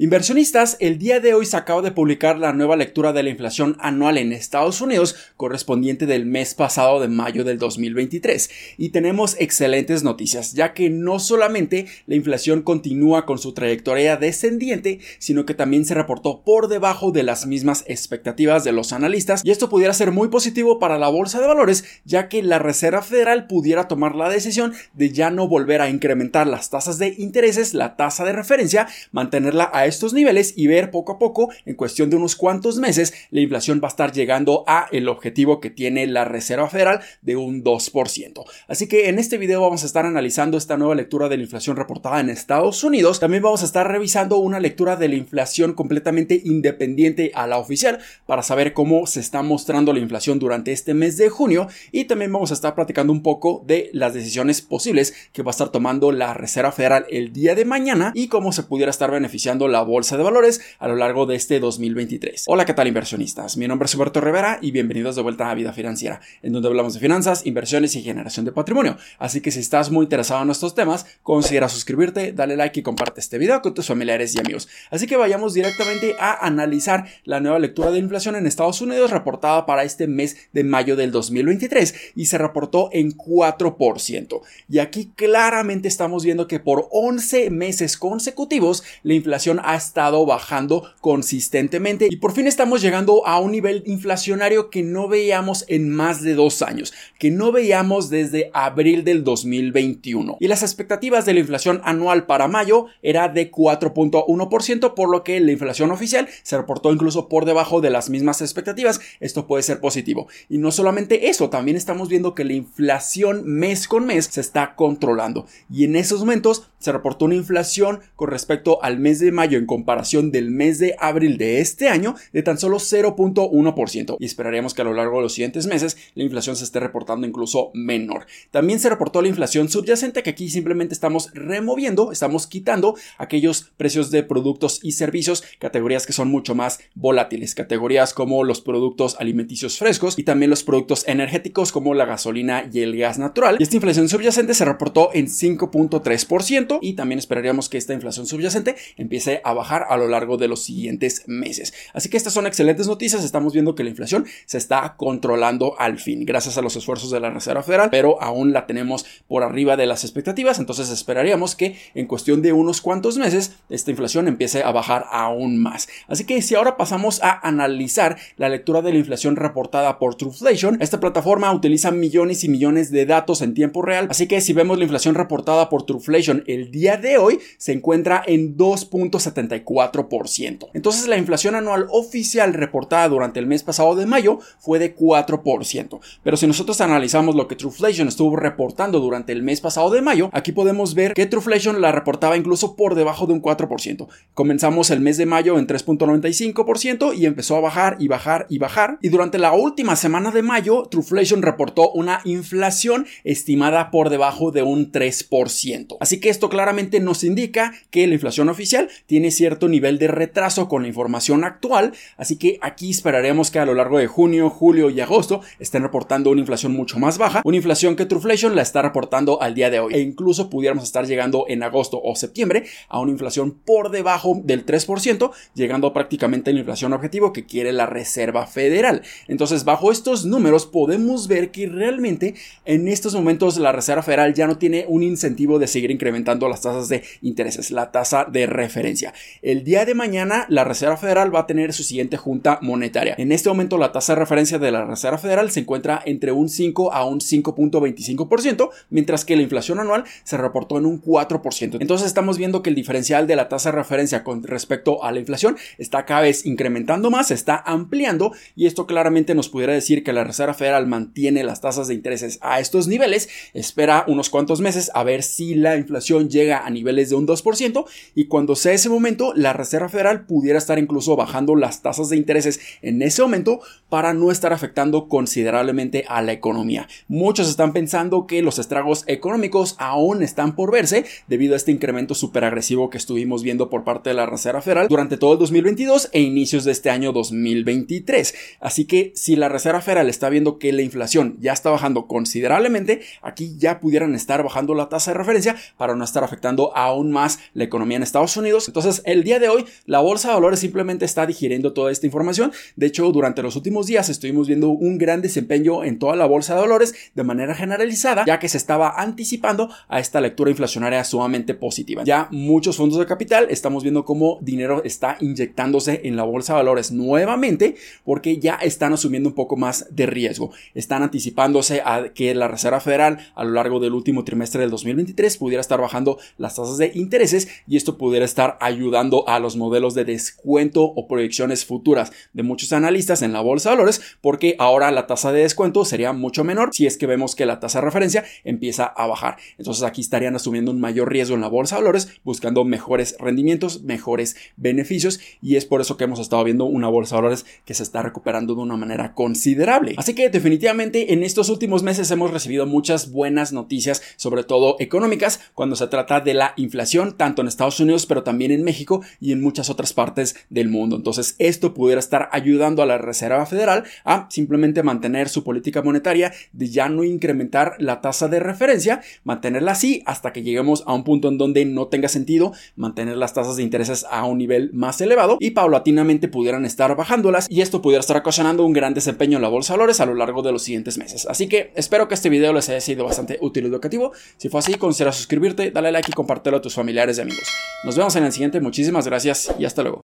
Inversionistas, el día de hoy se acaba de publicar la nueva lectura de la inflación anual en Estados Unidos correspondiente del mes pasado de mayo del 2023 y tenemos excelentes noticias ya que no solamente la inflación continúa con su trayectoria descendiente sino que también se reportó por debajo de las mismas expectativas de los analistas. Y esto pudiera ser muy positivo para la bolsa de valores ya que la Reserva Federal pudiera tomar la decisión de ya no volver a incrementar las tasas de intereses, la tasa de referencia, mantenerla a estos niveles y ver poco a poco, en cuestión de unos cuantos meses, la inflación va a estar llegando a el objetivo que tiene la Reserva Federal de un 2%. Así que en este video vamos a estar analizando esta nueva lectura de la inflación reportada en Estados Unidos. También vamos a estar revisando una lectura de la inflación completamente independiente a la oficial para saber cómo se está mostrando la inflación durante este mes de junio y también vamos a estar platicando un poco de las decisiones posibles que va a estar tomando la Reserva Federal el día de mañana y cómo se pudiera estar beneficiando la bolsa de valores a lo largo de este 2023. Hola, ¿qué tal inversionistas? Mi nombre es Humberto Rivera y bienvenidos de vuelta a Vida Financiera, en donde hablamos de finanzas, inversiones y generación de patrimonio. Así que si estás muy interesado en estos temas, considera suscribirte, dale like y comparte este video con tus familiares y amigos. Así que vayamos directamente a analizar la nueva lectura de inflación en Estados Unidos reportada para este mes de mayo del 2023 y se reportó en 4%. Y aquí claramente estamos viendo que por 11 meses consecutivos la inflación ha estado bajando consistentemente y por fin estamos llegando a un nivel inflacionario que no veíamos en más de dos años, que no veíamos desde abril del 2021. Y las expectativas de la inflación anual para mayo era de 4.1%, por lo que la inflación oficial se reportó incluso por debajo de las mismas expectativas. Esto puede ser positivo. Y no solamente eso, también estamos viendo que la inflación mes con mes se está controlando. Y en esos momentos se reportó una inflación con respecto al mes de mayo en comparación del mes de abril de este año de tan solo 0.1% y esperaríamos que a lo largo de los siguientes meses la inflación se esté reportando incluso menor. También se reportó la inflación subyacente que aquí simplemente estamos removiendo, estamos quitando aquellos precios de productos y servicios, categorías que son mucho más volátiles, categorías como los productos alimenticios frescos y también los productos energéticos como la gasolina y el gas natural. Esta inflación subyacente se reportó en 5.3% y también esperaríamos que esta inflación subyacente empiece a bajar a lo largo de los siguientes meses. Así que estas son excelentes noticias. Estamos viendo que la inflación se está controlando al fin, gracias a los esfuerzos de la Reserva Federal, pero aún la tenemos por arriba de las expectativas. Entonces esperaríamos que en cuestión de unos cuantos meses esta inflación empiece a bajar aún más. Así que si ahora pasamos a analizar la lectura de la inflación reportada por Trueflation, esta plataforma utiliza millones y millones de datos en tiempo real. Así que si vemos la inflación reportada por Trueflation el día de hoy, se encuentra en 2.74%. Entonces la inflación anual oficial reportada durante el mes pasado de mayo fue de 4%. Pero si nosotros analizamos lo que Trueflation estuvo reportando durante el mes pasado de mayo, aquí podemos ver que Trueflation la reportaba incluso por debajo de un 4%. Comenzamos el mes de mayo en 3.95% y empezó a bajar y bajar y bajar. Y durante la última semana de mayo, Trueflation reportó una inflación estimada por debajo de un 3%. Así que esto claramente nos indica que la inflación oficial tiene cierto nivel de retraso con la información actual, así que aquí esperaremos que a lo largo de junio, julio y agosto estén reportando una inflación mucho más baja, una inflación que Trueflation la está reportando al día de hoy e incluso pudiéramos estar llegando en agosto o septiembre a una inflación por debajo del 3%, llegando prácticamente a la inflación objetivo que quiere la Reserva Federal. Entonces, bajo estos números podemos ver que realmente en estos momentos la Reserva Federal ya no tiene un incentivo de seguir incrementando las tasas de intereses, la tasa de referencia. El día de mañana la Reserva Federal va a tener su siguiente junta monetaria. En este momento la tasa de referencia de la Reserva Federal se encuentra entre un 5 a un 5.25%, mientras que la inflación anual se reportó en un 4%. Entonces estamos viendo que el diferencial de la tasa de referencia con respecto a la inflación está cada vez incrementando más, está ampliando y esto claramente nos pudiera decir que la Reserva Federal mantiene las tasas de intereses a estos niveles, espera unos cuantos meses a ver si la inflación llega a niveles de un 2% y cuando sea ese momento la Reserva Federal pudiera estar incluso bajando las tasas de intereses en ese momento para no estar afectando considerablemente a la economía. Muchos están pensando que los estragos económicos aún están por verse debido a este incremento súper agresivo que estuvimos viendo por parte de la Reserva Federal durante todo el 2022 e inicios de este año 2023. Así que si la Reserva Federal está viendo que la inflación ya está bajando considerablemente, aquí ya pudieran estar bajando la tasa de referencia para no estar afectando aún más la economía en Estados Unidos. Entonces El día de hoy, la bolsa de valores simplemente está digiriendo toda esta información. De hecho, durante los últimos días estuvimos viendo un gran desempeño en toda la bolsa de valores de manera generalizada, ya que se estaba anticipando a esta lectura inflacionaria sumamente positiva. Ya muchos fondos de capital estamos viendo cómo dinero está inyectándose en la bolsa de valores nuevamente porque ya están asumiendo un poco más de riesgo. Están anticipándose a que la Reserva Federal a lo largo del último trimestre del 2023 pudiera estar bajando las tasas de intereses y esto pudiera estar ayudando a los modelos de descuento o proyecciones futuras de muchos analistas en la bolsa de valores porque ahora la tasa de descuento sería mucho menor si es que vemos que la tasa de referencia empieza a bajar. Entonces aquí estarían asumiendo un mayor riesgo en la bolsa de valores buscando mejores rendimientos, mejores beneficios y es por eso que hemos estado viendo una bolsa de valores que se está recuperando de una manera considerable. Así que definitivamente en estos últimos meses hemos recibido muchas buenas noticias, sobre todo económicas, cuando se trata de la inflación, tanto en Estados Unidos, pero también en México y en muchas otras partes del mundo. Entonces, esto pudiera estar ayudando a la Reserva Federal a simplemente mantener su política monetaria de ya no incrementar la tasa de referencia, mantenerla así hasta que lleguemos a un punto en donde no tenga sentido mantener las tasas de intereses a un nivel más elevado y paulatinamente pudieran estar bajándolas y esto pudiera estar ocasionando un gran desempeño en la bolsa de valores a lo largo de los siguientes meses. Así que espero que este video les haya sido bastante útil y educativo. Si fue así, considera suscribirte, dale like y compártelo a tus familiares y amigos. Nos vemos en el siguiente, muchísimas gracias y hasta luego.